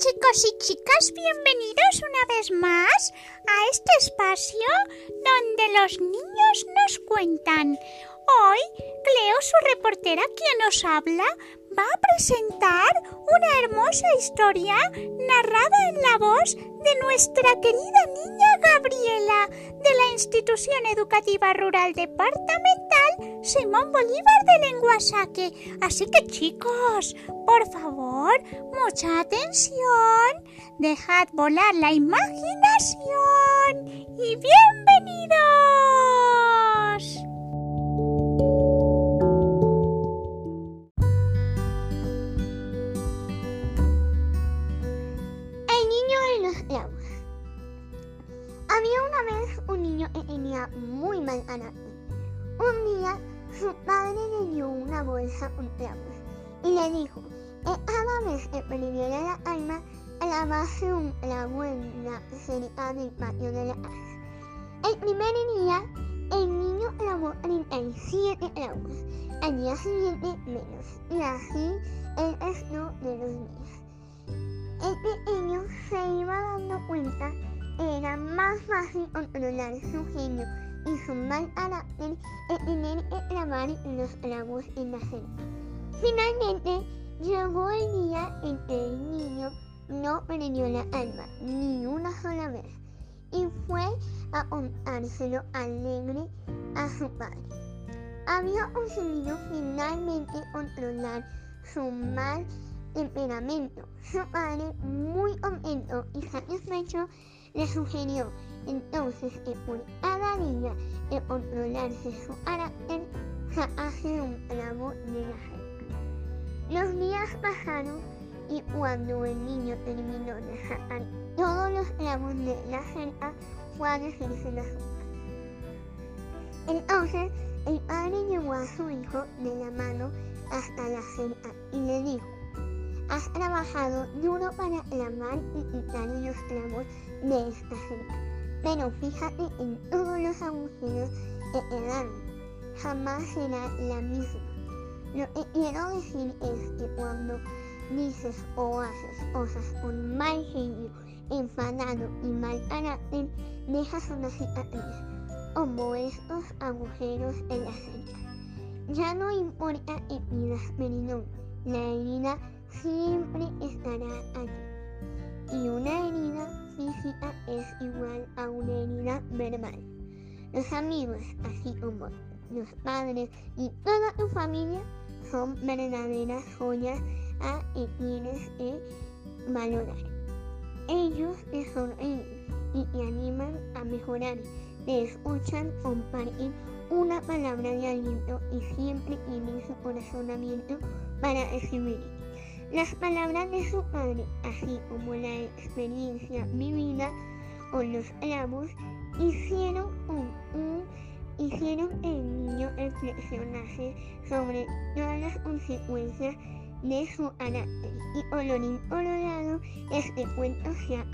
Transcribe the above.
chicos y chicas, bienvenidos una vez más a este espacio donde los niños nos cuentan. Hoy, Cleo, su reportera, quien nos habla, va a presentar una hermosa historia narrada en la voz de nuestra querida niña Gabriela de la Institución Educativa Rural Departamental Simón Bolívar de Lenguasaque. Así que chicos, por favor, mucha atención, dejad volar la imaginación y bienvenidos. El niño de los clavos. Había una vez un niño que tenía muy mal carácter. Un día su padre le dio una bolsa con clavos y le dijo que cada vez que perdiera la alma clavarse un clavo en la cerca del patio de la casa. El primer día el niño clavó 37 clavos, al día siguiente menos y así el resto de los días. El pequeño se iba dando cuenta que era más fácil controlar su genio y su mal carácter que tener que clavar los clavos en la cerca. Finalmente llegó el día en que el niño no perdió la alma ni una sola vez y fue a contárselo alegre a su padre. Había conseguido finalmente controlar su mal temperamento. Su padre, muy contento y satisfecho, le sugirió entonces que por cada día de controlarse su carácter, sacase un clavo de la cerca. Los días pasaron y cuando el niño terminó de sacar todos los clavos de la cerca, fue a decirse a su Entonces, el padre llevó a su hijo de la mano hasta la cerca y le dijo, Has trabajado duro para clavar y quitar los clavos de esta cerca, pero fíjate en todos los agujeros que quedaron. Jamás será la misma. Lo que quiero decir es que cuando dices o haces cosas con mal genio, enfadado y mal carácter, dejas una cicatriz, como estos agujeros en la cerca. Ya no importa que pidas perdón, la herida siempre estará allí. Y una herida física es igual a una herida verbal. Los amigos, así como los padres y toda tu familia, son verdaderas joyas a que tienes que valorar. Ellos te sonríen y te animan a mejorar, te escuchan, comparten una palabra de aliento y siempre tienen su corazón abierto para recibir. Las palabras de su padre, así como la experiencia vivida con los clavos, hicieron, un, un, hicieron el niño reflexionase sobre todas las consecuencias de su carácter. Y colorín colorado, este cuento se ha